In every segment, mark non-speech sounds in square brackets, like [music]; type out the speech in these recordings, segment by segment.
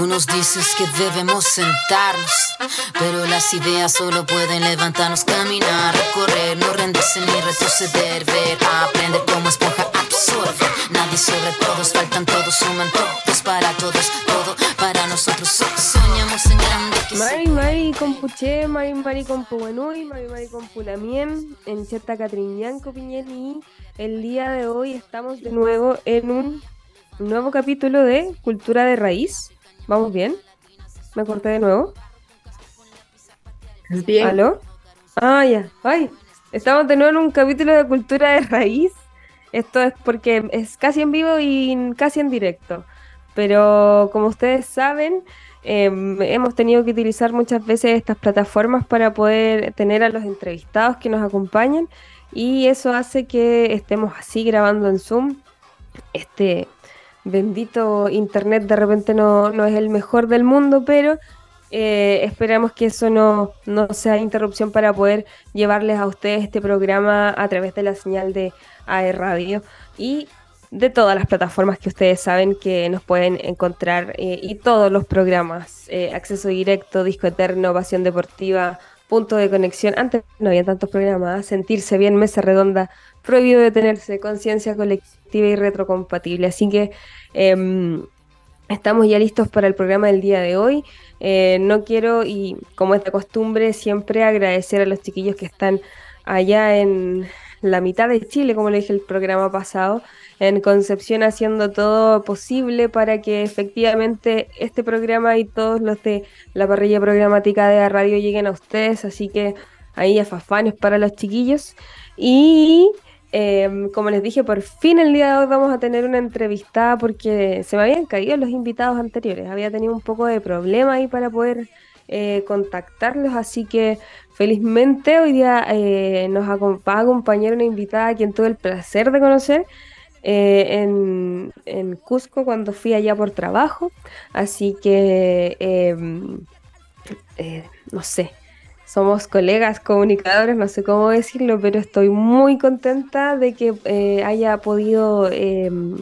Tú nos dices que debemos sentarnos, pero las ideas solo pueden levantarnos, caminar, recorrer, no rendirse ni retroceder, ver, aprender como esponja absorbe. Nadie sobre todos, faltan todos, suman todos para todos, todo para nosotros. Soñamos en grande. Mari Mari Compuche, Mari Mari Compuenui, Mari Mari Compulamien, en Cheta Catriñanco Piñeli. El día de hoy estamos de nuevo en un nuevo capítulo de Cultura de Raíz. ¿Vamos bien? ¿Me corté de nuevo? Bien. ¿Aló? Ah, ya. Ay, estamos de nuevo en un capítulo de Cultura de Raíz. Esto es porque es casi en vivo y casi en directo. Pero como ustedes saben, em, hemos tenido que utilizar muchas veces estas plataformas para poder tener a los entrevistados que nos acompañan y eso hace que estemos así grabando en Zoom. Este bendito internet de repente no, no es el mejor del mundo, pero eh, esperamos que eso no, no sea interrupción para poder llevarles a ustedes este programa a través de la señal de AE Radio y de todas las plataformas que ustedes saben que nos pueden encontrar eh, y todos los programas, eh, acceso directo, disco eterno, pasión deportiva, punto de conexión. Antes no había tantos programas, sentirse bien, mesa redonda, prohibido detenerse, conciencia colectiva y retrocompatible. Así que em, estamos ya listos para el programa del día de hoy. Eh, no quiero, y como es de costumbre, siempre agradecer a los chiquillos que están allá en la mitad de Chile, como le dije el programa pasado, en Concepción haciendo todo posible para que efectivamente este programa y todos los de la parrilla programática de la radio lleguen a ustedes, así que ahí a fafanes para los chiquillos. Y em, como les dije, por fin el día de hoy vamos a tener una entrevistada porque se me habían caído los invitados anteriores, había tenido un poco de problema ahí para poder eh, contactarlos, así que felizmente hoy día eh, nos va a acompañar una invitada a quien tuve el placer de conocer. Eh, en, Cusco cuando fui allá por trabajo. Así que, em, no sé, somos colegas comunicadores, no sé cómo decirlo, pero estoy muy contenta de que haya podido em,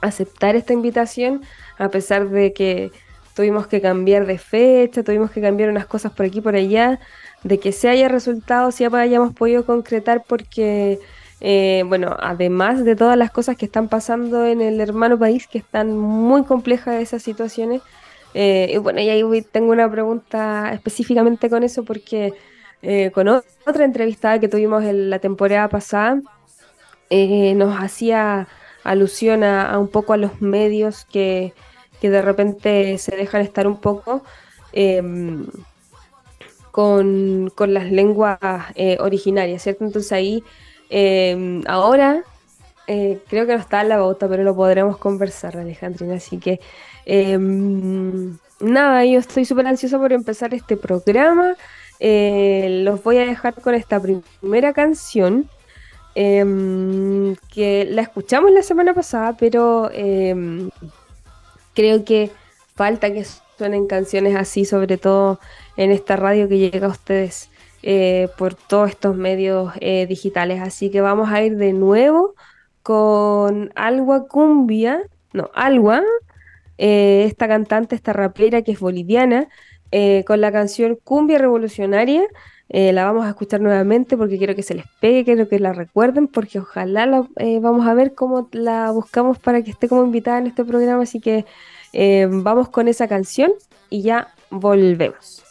aceptar esta invitación, a pesar de que tuvimos que cambiar de fecha, tuvimos que cambiar unas cosas por aquí y por allá, de que se haya resultado, si hayamos podido concretar, porque, eh, bueno, además de todas las cosas que están pasando en el hermano país, que están muy complejas esas situaciones, eh, y bueno, y ahí tengo una pregunta específicamente con eso, porque eh, con otra entrevistada que tuvimos en la temporada pasada, nos hacía alusión a un poco a los medios que que de repente se dejan estar un poco em, con, las lenguas eh, originarias, ¿cierto? Entonces ahí, em, ahora, eh, creo que no está la bota, pero lo podremos conversar, Alejandrina, así que... Em, nada, yo estoy súper ansiosa por empezar este programa. Eh, los voy a dejar con esta primera canción. que la escuchamos la semana pasada, pero creo que falta que suenen canciones así, sobre todo en esta radio que llega a ustedes eh, por todos estos medios eh, digitales. Así que vamos a ir de nuevo con Algua Cumbia, no, Algua, eh, esta cantante, esta rapera que es boliviana, con la canción Cumbia Revolucionaria. la vamos a escuchar nuevamente porque quiero que se les pegue, quiero que la recuerden, porque ojalá la, vamos a ver cómo la buscamos para que esté como invitada en este programa. Así que eh, vamos con esa canción y ya volvemos.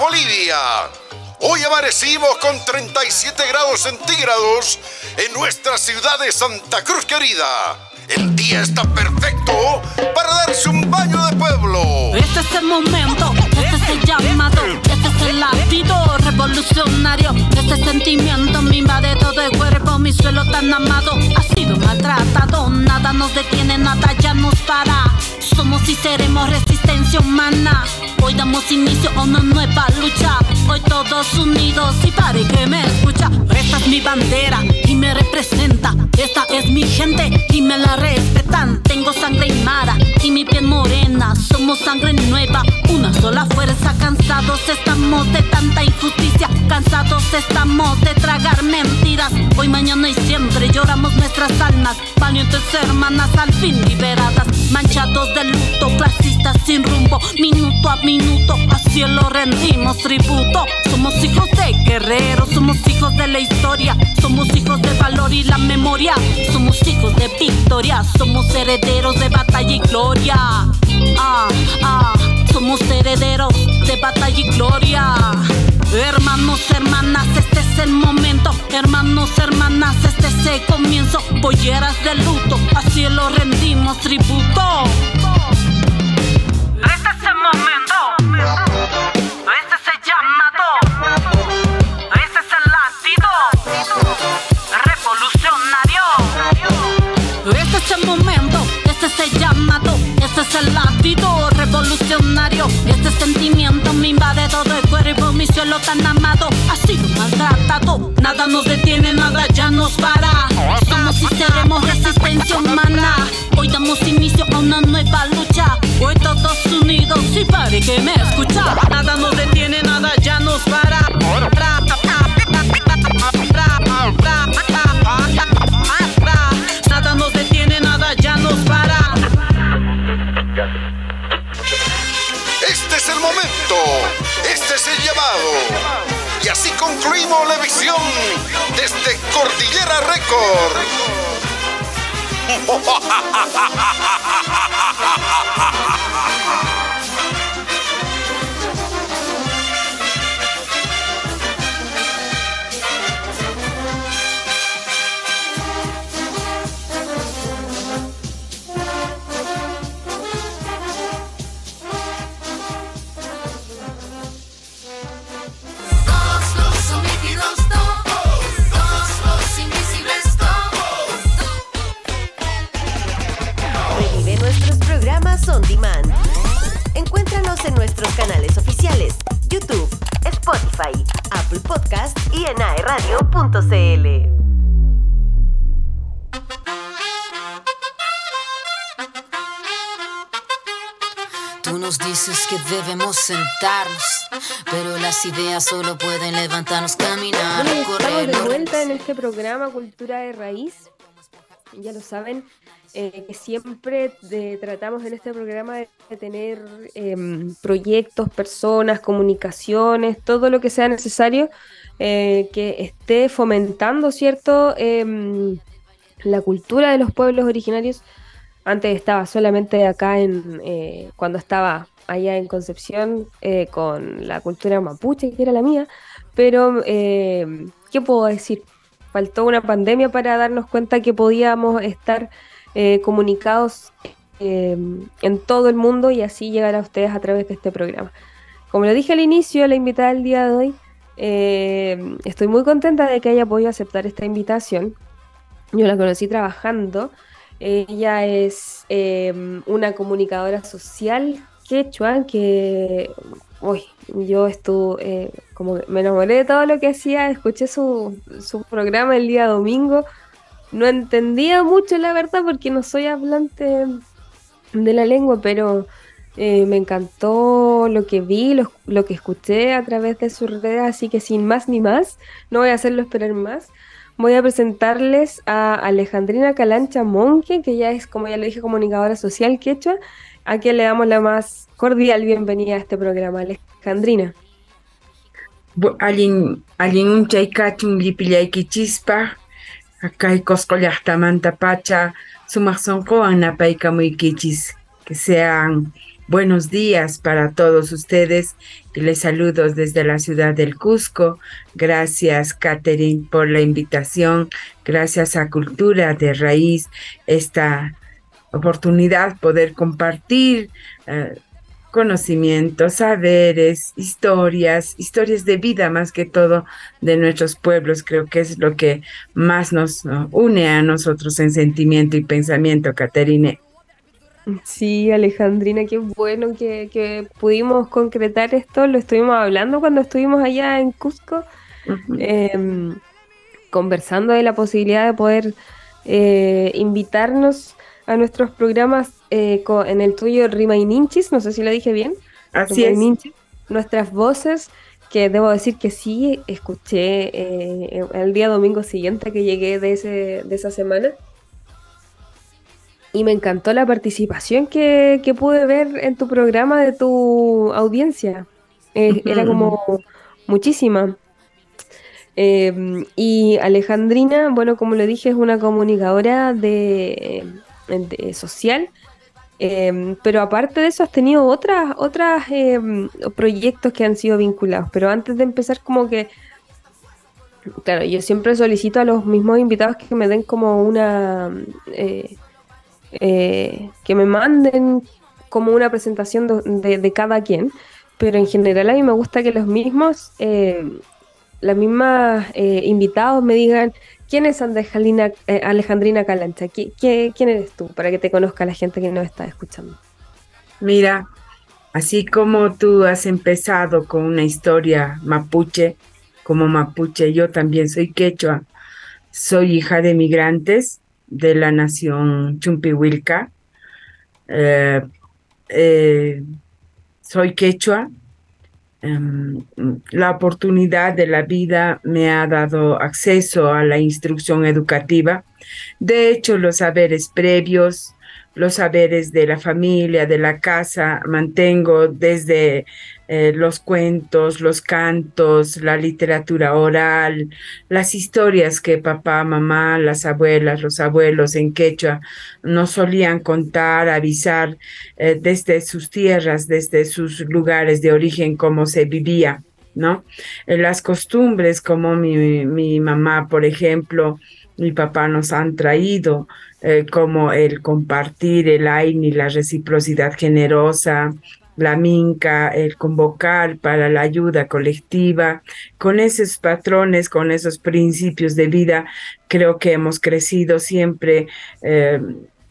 Hoy amanecimos con 37 grados centígrados en nuestra ciudad de Santa Cruz querida. El día está perfecto para darse un baño de pueblo. Este es el momento, este es el llamado, este es el latido revolucionario. Este sentimiento me invade todo el cuerpo, mi suelo tan amado ha sido maltratado. Nada nos detiene, nada ya nos para. Somos y seremos resistencia humana. Hoy damos inicio a una nueva lucha. Hoy todos unidos y pare que me escucha. Esta es mi bandera y me representa. Esta es mi gente y me la respetan. Tengo sangre mara y mi piel morena. Somos sangre nueva, una sola fuerza. Cansados estamos de tanta injusticia. Cansados estamos de tragar mentiras. Hoy, mañana y siempre lloramos nuestras almas. Valientes hermanas al fin liberadas. Manchados de luto, clasistas sin rumbo. Minuto a minuto, a cielo rendimos tributo. Somos hijos de guerreros, somos hijos de la historia. Somos hijos de valor y la memoria. Somos hijos de victoria. Somos herederos de batalla y gloria. Ah, ah, somos herederos de batalla y gloria. Hermanos, hermanas, este es el momento. Hermanos, hermanas, este es el comienzo. Polleras de luto, a cielo rendimos tributo. Este es el momento. Suelo tan amado ha sido maltratado. Nada nos detiene, nada aeradio.cl. Tú nos dices que debemos sentarnos, pero las ideas solo pueden levantarnos, caminar, Bueno, y estamos correr, de vuelta en este programa Cultura de Raíz. Ya lo saben, eh, que siempre de- tratamos en este programa de, de tener em, proyectos, personas, comunicaciones, todo lo que sea necesario eh, que esté fomentando, ¿cierto? Em, la cultura de los pueblos originarios. Antes estaba solamente acá en, eh, cuando estaba allá en Concepción eh, con la cultura mapuche, que era la mía, pero eh, ¿qué puedo decir? Faltó una pandemia para darnos cuenta que podíamos estar eh, comunicados eh, en todo el mundo y así llegar a ustedes a través de este programa. Como lo dije al inicio, la invitada del día de hoy, eh, estoy muy contenta de que haya podido aceptar esta invitación. Yo la conocí trabajando. Ella es eh, una comunicadora social quechua que uy, yo estuve eh, como me enamoré de todo lo que hacía, escuché su, su programa el día domingo. No entendía mucho la verdad porque no soy hablante de la lengua, pero eh, me encantó lo que vi, lo, que escuché a través de sus redes, así que sin más ni más, no voy a hacerlo esperar más. Voy a presentarles a Alejandrina Calancha Monque, que ya es, como ya le dije, comunicadora social quechua, a quien le damos la más cordial bienvenida a este programa. Alejandrina. Bu- Allin, allin unchaykachun llipillaykichikpa kay coscollaqtamanta pacha sumaq sunquwan napaykamuykichis. Que sean buenos días para todos ustedes les saludo desde la ciudad del Cusco. Gracias, Catherine, por la invitación. Gracias a Cultura de Raíz esta oportunidad poder compartir eh, conocimientos, saberes, historias, historias de vida más que todo de nuestros pueblos. Creo que es lo que más nos ¿no? une a nosotros en sentimiento y pensamiento, Caterine. Sí, Alejandrina, qué bueno que, que pudimos concretar esto. Lo estuvimos hablando cuando estuvimos allá en Cusco, em, conversando de la posibilidad de poder eh, invitarnos a nuestros programas eh, co- en el tuyo Rima y Ninchis, no sé si lo dije bien. Así Rima y es. Ninchis. Nuestras voces, que debo decir que sí, escuché eh, el día domingo siguiente que llegué de, ese, de esa semana. Y me encantó la participación que, que pude ver en tu programa de tu audiencia. Eh, era como muchísima. Eh, y Alejandrina, bueno, como le dije, es una comunicadora de, de social. Eh, pero aparte de eso, has tenido otras, otras proyectos que han sido vinculados. Pero antes de empezar, como que, claro, yo siempre solicito a los mismos invitados que me den como una, eh, eh, que me manden como una presentación de, cada quien. Pero en general a mí me gusta que los mismos, eh, las mismas eh, invitados me digan quién es Alejandrina, Alejandrina Calancha, ¿Qui- qué- quién eres tú, para que te conozca la gente que nos está escuchando. Mira, así como tú has empezado con una historia mapuche, como mapuche, yo también soy quechua, soy hija de migrantes de la nación Chumpihuilca, eh, eh, soy quechua, em, la oportunidad de la vida me ha dado acceso a la instrucción educativa. De hecho, los saberes previos, los saberes de la familia, de la casa, mantengo desde eh, los cuentos, los cantos, la literatura oral, las historias que papá, mamá, las abuelas, los abuelos en quechua nos solían contar, avisar eh, desde sus tierras, desde sus lugares de origen, cómo se vivía, ¿no? Eh, las costumbres, como mi, mi mamá, por ejemplo, mi papá nos han traído, eh, como el compartir el AINI, la reciprocidad generosa, la minca, el convocar para la ayuda colectiva, con esos patrones, con esos principios de vida, creo que hemos crecido siempre eh,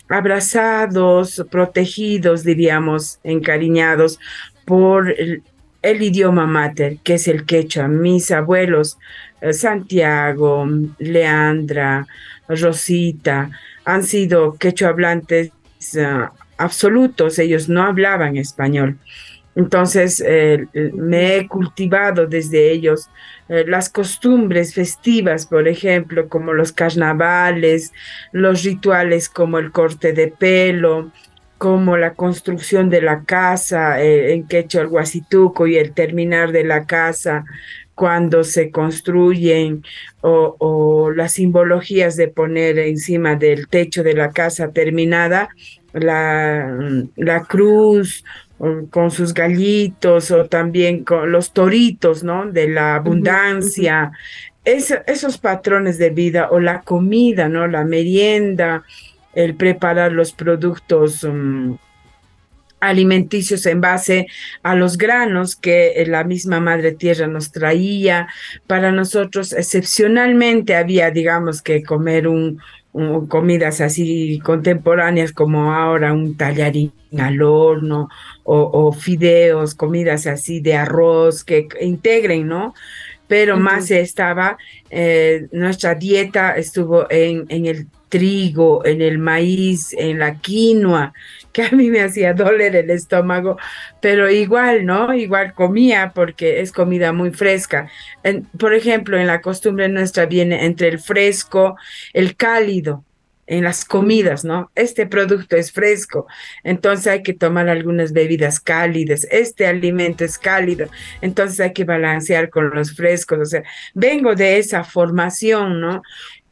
abrazados, protegidos, diríamos, encariñados por el, el idioma mater, que es el quechua. Mis abuelos, Santiago, Leandra, Rosita, han sido quechua hablantes uh, absolutos, ellos no hablaban español. Entonces eh, me he cultivado desde ellos eh, las costumbres festivas, por ejemplo, como los carnavales, los rituales como el corte de pelo, como la construcción de la casa eh, en quechua el guasituco y el terminar de la casa cuando se construyen o, o, las simbologías de poner encima del techo de la casa terminada la, la cruz con sus gallitos o también con los toritos, ¿no? De la abundancia, uh -huh. es, esos patrones de vida o la comida, ¿no? La merienda, el preparar los productos um, alimenticios en base a los granos que la misma madre tierra nos traía. Para nosotros excepcionalmente había, digamos, que comer un, un, comidas así contemporáneas como ahora un tallarín al horno o, o, fideos, comidas así de arroz que integren, ¿no? Pero uh -huh. más estaba, eh, nuestra dieta estuvo en, en el trigo, en el maíz, en la quinoa, que a mí me hacía doler el estómago, pero igual, ¿no? Igual comía porque es comida muy fresca. Por ejemplo, en la costumbre nuestra viene entre el fresco, el cálido, en las comidas, ¿no? Este producto es fresco, entonces hay que tomar algunas bebidas cálidas, este alimento es cálido, entonces hay que balancear con los frescos, o sea, vengo de esa formación, ¿no?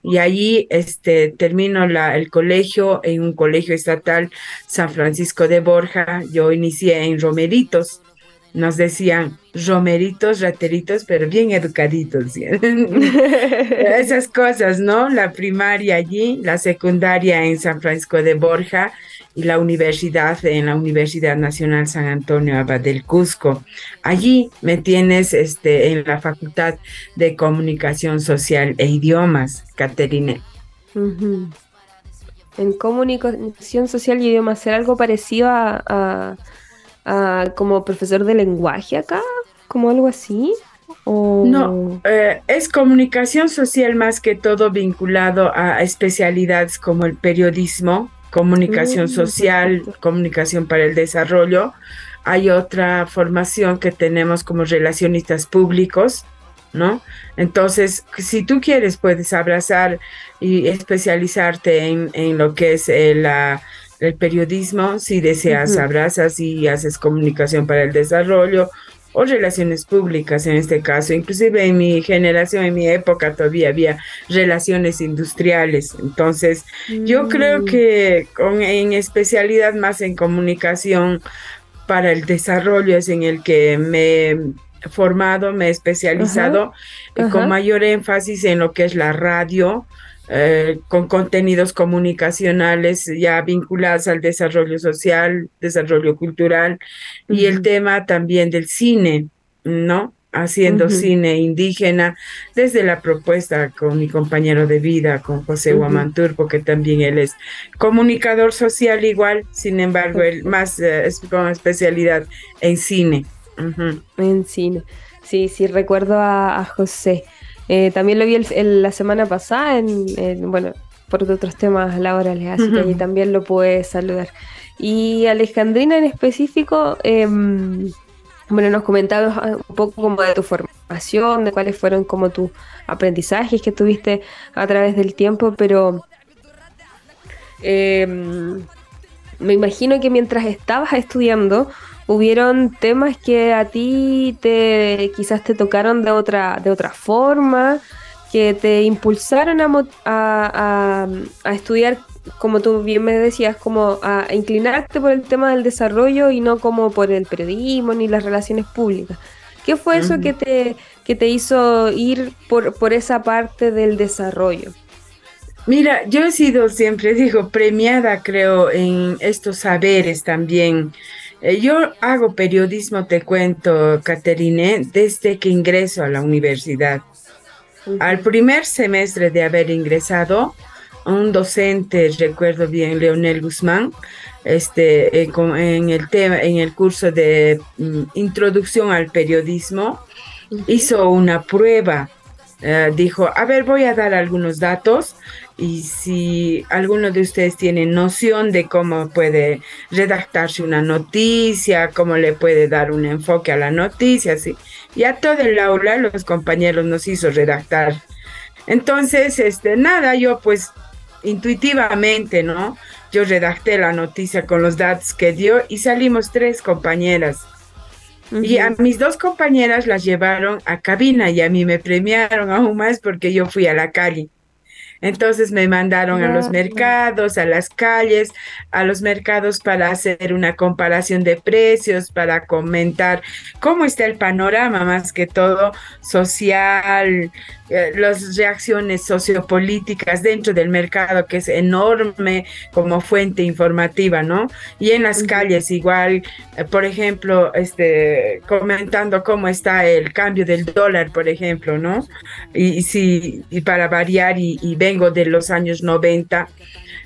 Y allí este, termino la, el colegio en un colegio estatal San Francisco de Borja. Yo inicié en Romeritos. Nos decían romeritos, rateritos, pero bien educaditos. ¿sí? [laughs] Esas cosas, ¿no? La primaria allí, la secundaria en San Francisco de Borja y la universidad en la Universidad Nacional San Antonio Abad del Cusco. Allí me tienes este, en la Facultad de Comunicación Social e Idiomas, Caterine. Ujú. En comunicación social y idiomas, ¿será algo parecido a, a- a como profesor de lenguaje acá? ¿Como algo así? ¿O... No, eh, es comunicación social más que todo vinculado a especialidades como el periodismo, comunicación Mm, social, comunicación para el desarrollo. Hay otra formación que tenemos como relacionistas públicos, ¿no? Entonces, si tú quieres, puedes abrazar y especializarte en, en lo que es el, la- el periodismo. Si deseas, abrazas y haces comunicación para el desarrollo o relaciones públicas en este caso. Inclusive en mi generación, en mi época, todavía había relaciones industriales. Entonces, yo creo Mm, que con, en especialidad más en comunicación para el desarrollo es en el que me formado, me he especializado con mayor énfasis en lo que es la radio, eh, con contenidos comunicacionales ya vinculados al desarrollo social, desarrollo cultural y el tema también del cine, ¿no? Haciendo cine indígena desde la propuesta con mi compañero de vida, con José Ujú. Guamanturpo, que también él es comunicador social igual, sin embargo, él más eh, es con especialidad en cine. En cine. Sí, sí, recuerdo a, a José. Eh, también lo vi el- el- la semana pasada, en, en- bueno, por otros temas laborales, así que ahí también lo pude saludar. Y Alejandrina en específico, em, bueno, nos comentabas ah, un poco como de tu formación, de cuáles fueron como tus aprendizajes que tuviste a través del tiempo, pero em, me imagino que mientras estabas estudiando, hubieron temas que a ti te quizás te tocaron de otra, de otra forma, que te impulsaron a, mo- a- a- a estudiar, como tú bien me decías, como a, inclinarte por el tema del desarrollo y no como por el periodismo ni las relaciones públicas. ¿Qué fue eso que te, que te hizo ir por, por esa parte del desarrollo? Mira, yo he sido siempre, digo, premiada, creo, en estos saberes también. Eh, yo hago periodismo, te cuento, Caterine, desde que ingreso a la universidad. Al primer semestre de haber ingresado, un docente, recuerdo bien, Leonel Guzmán, este, en el tema, en el curso de mm, introducción al periodismo, hizo una prueba. Eh, dijo, a ver, voy a dar algunos datos y si alguno de ustedes tiene noción de cómo puede redactarse una noticia, cómo le puede dar un enfoque a la noticia, sí. Y a todo el aula los compañeros nos hizo redactar. Entonces, este, nada, yo pues intuitivamente, ¿no? Yo redacté la noticia con los datos que dio y salimos tres compañeras. Y a mis dos compañeras las llevaron a cabina y a mí me premiaron aún más porque yo fui a la calle. Entonces me mandaron a los Wow. mercados, a las calles, a los mercados para hacer una comparación de precios, para comentar cómo está el panorama más que todo social, eh, las reacciones sociopolíticas dentro del mercado que es enorme como fuente informativa, ¿no? Y en las calles igual, eh, por ejemplo, este comentando cómo está el cambio del dólar, por ejemplo, ¿no? Y, y sí, y para variar, y, y vengo de los años 90,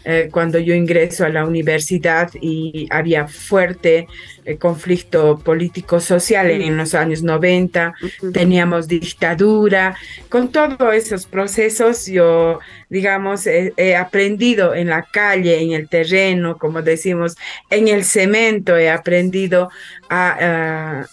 eh, cuando yo ingreso a la universidad y había fuerte eh, conflicto político-social en los años 90, Ujú. teníamos dictadura, con todos esos procesos yo, digamos, he, he aprendido en la calle, en el terreno, como decimos, en el cemento, he aprendido a... a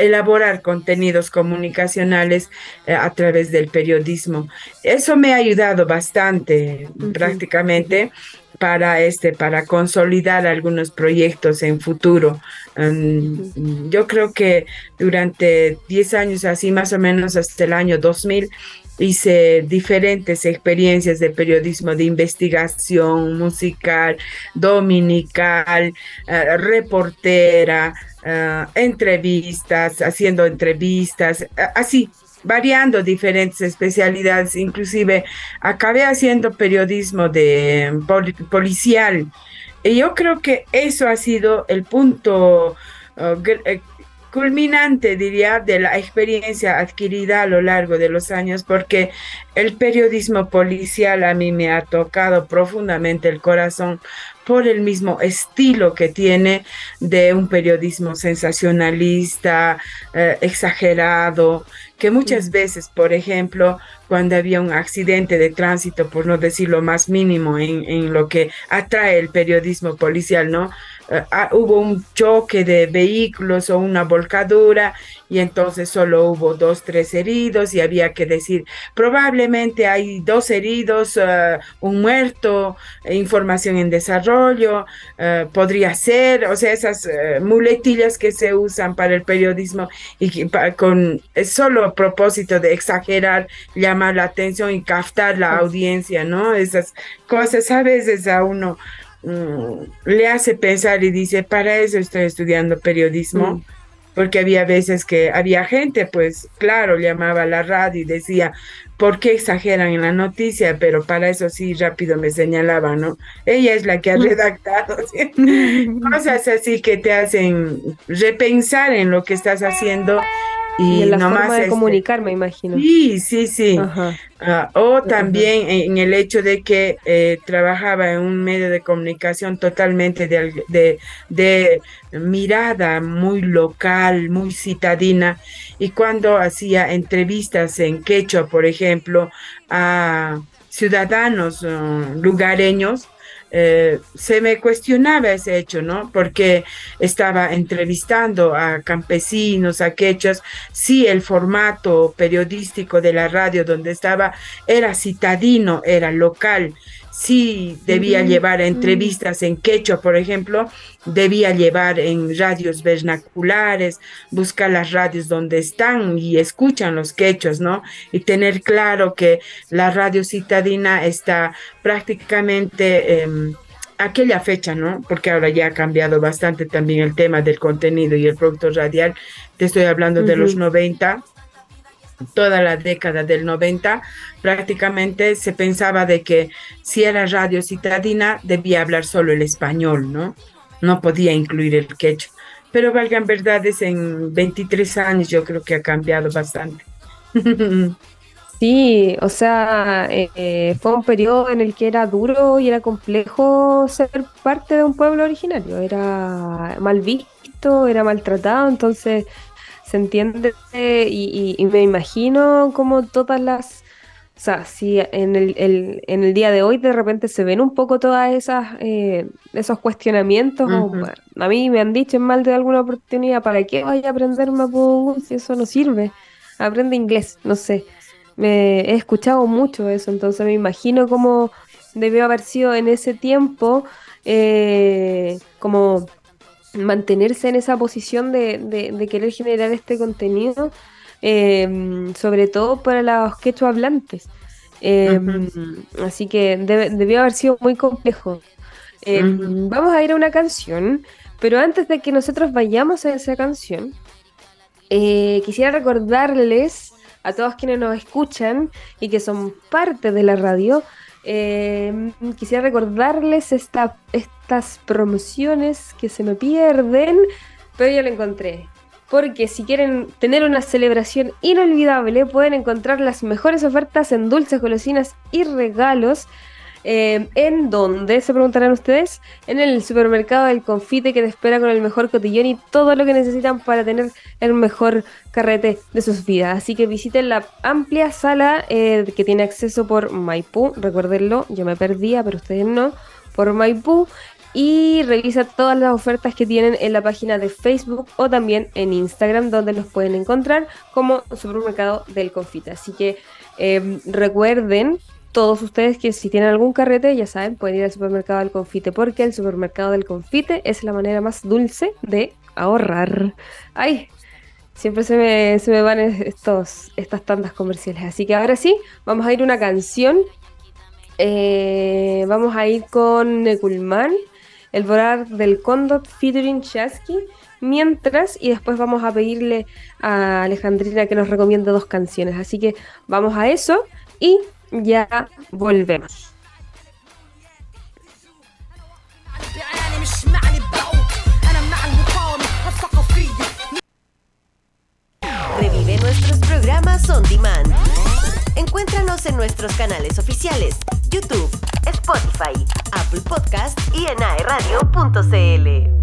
elaborar contenidos comunicacionales eh, a través del periodismo. Eso me ha ayudado bastante prácticamente para este para consolidar algunos proyectos en futuro. Um, yo creo que durante 10 años así más o menos hasta el año 2000 hice diferentes experiencias de periodismo de investigación musical, dominical, eh, reportera, eh, entrevistas, haciendo entrevistas, así, variando diferentes especialidades, inclusive acabé haciendo periodismo de poli- policial. Y yo creo que eso ha sido el punto gr- eh, culminante, diría, de la experiencia adquirida a lo largo de los años, porque el periodismo policial a mí me ha tocado profundamente el corazón por el mismo estilo que tiene de un periodismo sensacionalista, eh, exagerado, que muchas veces, por ejemplo, cuando había un accidente de tránsito, por no decir lo más mínimo en, en lo que atrae el periodismo policial, ¿no? [laughs] Ah, hubo un choque de vehículos o una volcadura y entonces solo hubo dos, tres heridos y había que decir, probablemente hay dos heridos, eh, un muerto, eh, información en desarrollo, eh, podría ser, o sea, esas muletillas que se usan para el periodismo y que pa- con solo propósito de exagerar, llamar la atención y captar la audiencia, ¿no? Esas cosas a veces a uno mm, le hace pensar y dice, para eso estoy estudiando periodismo. Mm. Porque había veces que había gente, pues claro, llamaba a la radio y decía, ¿por qué exageran en la noticia? Pero para eso sí, rápido me señalaba, ¿no? Ella es la que ha redactado [laughs] ¿sí? [laughs] cosas así que te hacen repensar en lo que estás haciendo Y y, en la nomás forma de este, comunicar, me imagino. Sí, sí, sí. Ah, o también en el hecho de que eh, trabajaba en un medio de comunicación totalmente de, de, de mirada muy local, muy citadina, y cuando hacía entrevistas en quechua, por ejemplo, a ciudadanos eh, lugareños, eh, se me cuestionaba ese hecho, ¿no? Porque estaba entrevistando a campesinos, a quechos, si el formato periodístico de la radio donde estaba era citadino, era local, si debía llevar entrevistas en quechua, por ejemplo, debía llevar en radios vernaculares, buscar las radios donde están y escuchan los quechos, ¿no? Y tener claro que la radio citadina está prácticamente... em, aquella fecha, ¿no? Porque ahora ya ha cambiado bastante también el tema del contenido y el producto radial. Te estoy hablando de los Ujú. 90, toda la década del 90, prácticamente se pensaba de que si era radio citadina debía hablar solo el español, ¿no? No podía incluir el quechua. Pero valgan verdades, en 23 años yo creo que ha cambiado bastante. [laughs] Sí, o sea, eh, fue un periodo en el que era duro y era complejo ser parte de un pueblo originario. Era mal visto, era maltratado, entonces se entiende y, y- y me imagino como todas las... O sea, si en el, el- en el día de hoy de repente se ven un poco todas esas eh, esos cuestionamientos, a mí me han dicho en mal de alguna oportunidad, ¿para qué vaya a aprender Mapudungun si eso no sirve? Aprende inglés, no sé. Me he escuchado mucho eso, entonces me imagino cómo debió haber sido en ese tiempo eh, como mantenerse en esa posición de, de- de querer generar este contenido, eh, sobre todo para los quechua hablantes. Eh, Así que debe- debió haber sido muy complejo. Eh, Ujú. Vamos a ir a una canción, pero antes de que nosotros vayamos a esa canción, eh, quisiera recordarles a todos quienes nos escuchan y que son parte de la radio, quisiera recordarles esta, estas promociones que se me pierden, pero ya lo encontré. Porque si quieren tener una celebración inolvidable, pueden encontrar las mejores ofertas en dulces, golosinas y regalos. Eh, ¿En dónde? Se preguntarán ustedes. En el supermercado del confite que te espera con el mejor cotillón y todo lo que necesitan para tener el mejor carrete de sus vidas. Así que visiten la amplia sala eh, que tiene acceso por Maipú. Recuérdenlo, yo me perdía, pero ustedes no. Por Maipú. Y revisa todas las ofertas que tienen en la página de Facebook o también en Instagram, donde los pueden encontrar como supermercado del confite. Así que eh, recuerden todos ustedes que si tienen algún carrete, ya saben, pueden ir al supermercado del confite, porque el supermercado del confite es la manera más dulce de ahorrar. Ay, siempre se me, se me van estos, estas tandas comerciales. Así que ahora sí, vamos a ir una canción. Eh, vamos a ir con Nekulman, el volar del Condot featuring Chasky. Mientras, y después vamos a pedirle a Alejandrina que nos recomiende dos canciones. Así que vamos a eso y ya volvemos. Revive nuestros programas on demand Encuéntranos en nuestros canales oficiales, YouTube, Spotify, Apple Podcast y en aeradio.cl.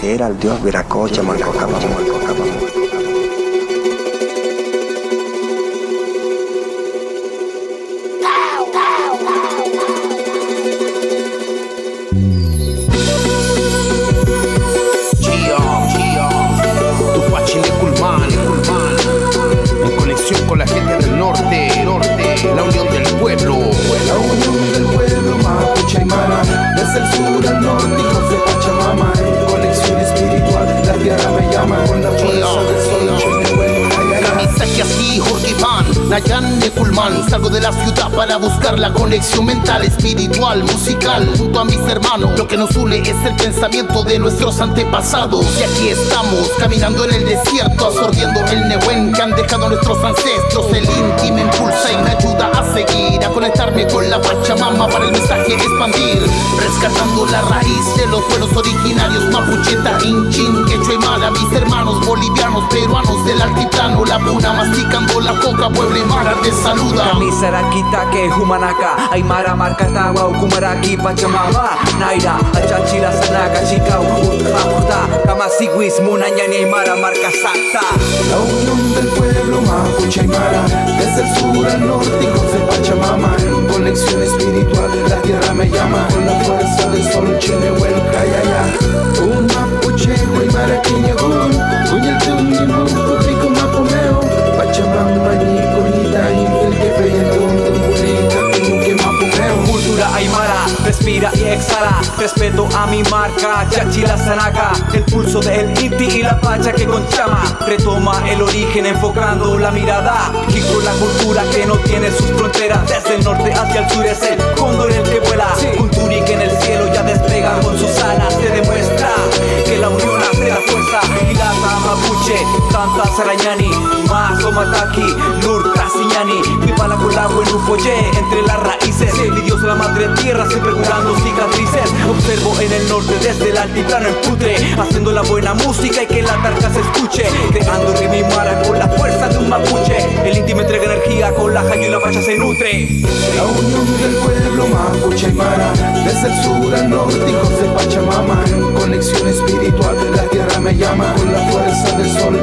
nacer al dios Viracocha, en conexión con la gente del norte, norte, la unión del pueblo. La unión del pueblo mapuche aymara Desde el sur para buscar la conexión mental, espiritual, musical, junto a mis hermanos. Lo que nos une es el pensamiento de nuestros antepasados. Y aquí estamos, caminando en el desierto, absorbiendo el Nehuen que han dejado nuestros ancestros. El Inti me impulsa y me ayuda a seguir, a conectarme con la Pachamama para el mensaje expandir. Rescatando la raíz de los pueblos originarios, Mapucheta, Inchin, Quechua y Mara, mis hermanos bolivianos, peruanos del altiplano, la puna, masticando la coca, pueblo y mara te saluda. Kamisarakita ke humanaka Aymara markatawa ukumaraki pachamama. Naira achachila sanaka chika uthaputa Kamasiwis munanyani Aymara marca sakta. La unión del pueblo mapuche aymara Desde el sur al norte, hijos de Pachamama. En conexión espiritual, la tierra me llama. Con la fuerza del Retoma el origen enfocando la mirada. Y con la cultura que no tiene sus fronteras. Desde el norte hacia el sur es el cóndor el que vuela. Culturi que en el cielo ya despega. Con sus alas Te demuestra que la unión hace la fuerza. Y mapuche, tanta sarañani Más Mataki, Casiñani Mi pala con el agua en un follé entre las raíces. Mi Dios la madre tierra siempre curando cicatrices. Observo en el norte desde el altiplano en putre. Haciendo la buena música y que la tarca se escuche. Creando rima y mara con la fuerza de un mapuche. El inti me entrega energía con la jaya y la facha se nutre. La unión del pueblo mapuche aymara Desde el sur al norte, hijos de Pachamama. Conexión espiritual, la tierra me llama. Con la fuerza del sol,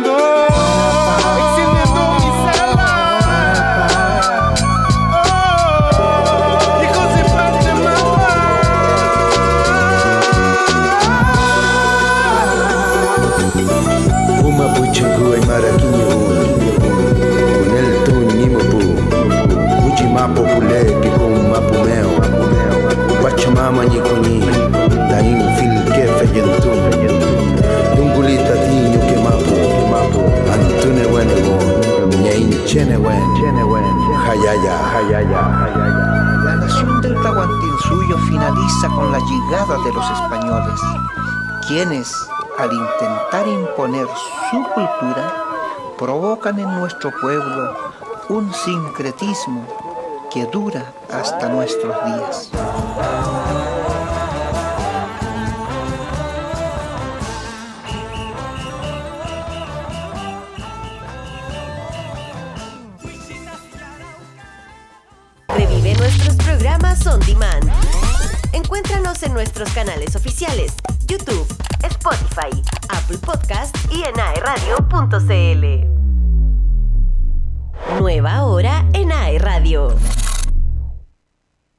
de los españoles, quienes, al intentar imponer su cultura, provocan en nuestro pueblo un sincretismo que dura hasta nuestros días. Encuéntranos en nuestros canales oficiales, YouTube, Spotify, Apple Podcast y en aeradio.cl. Nueva hora en AE Radio.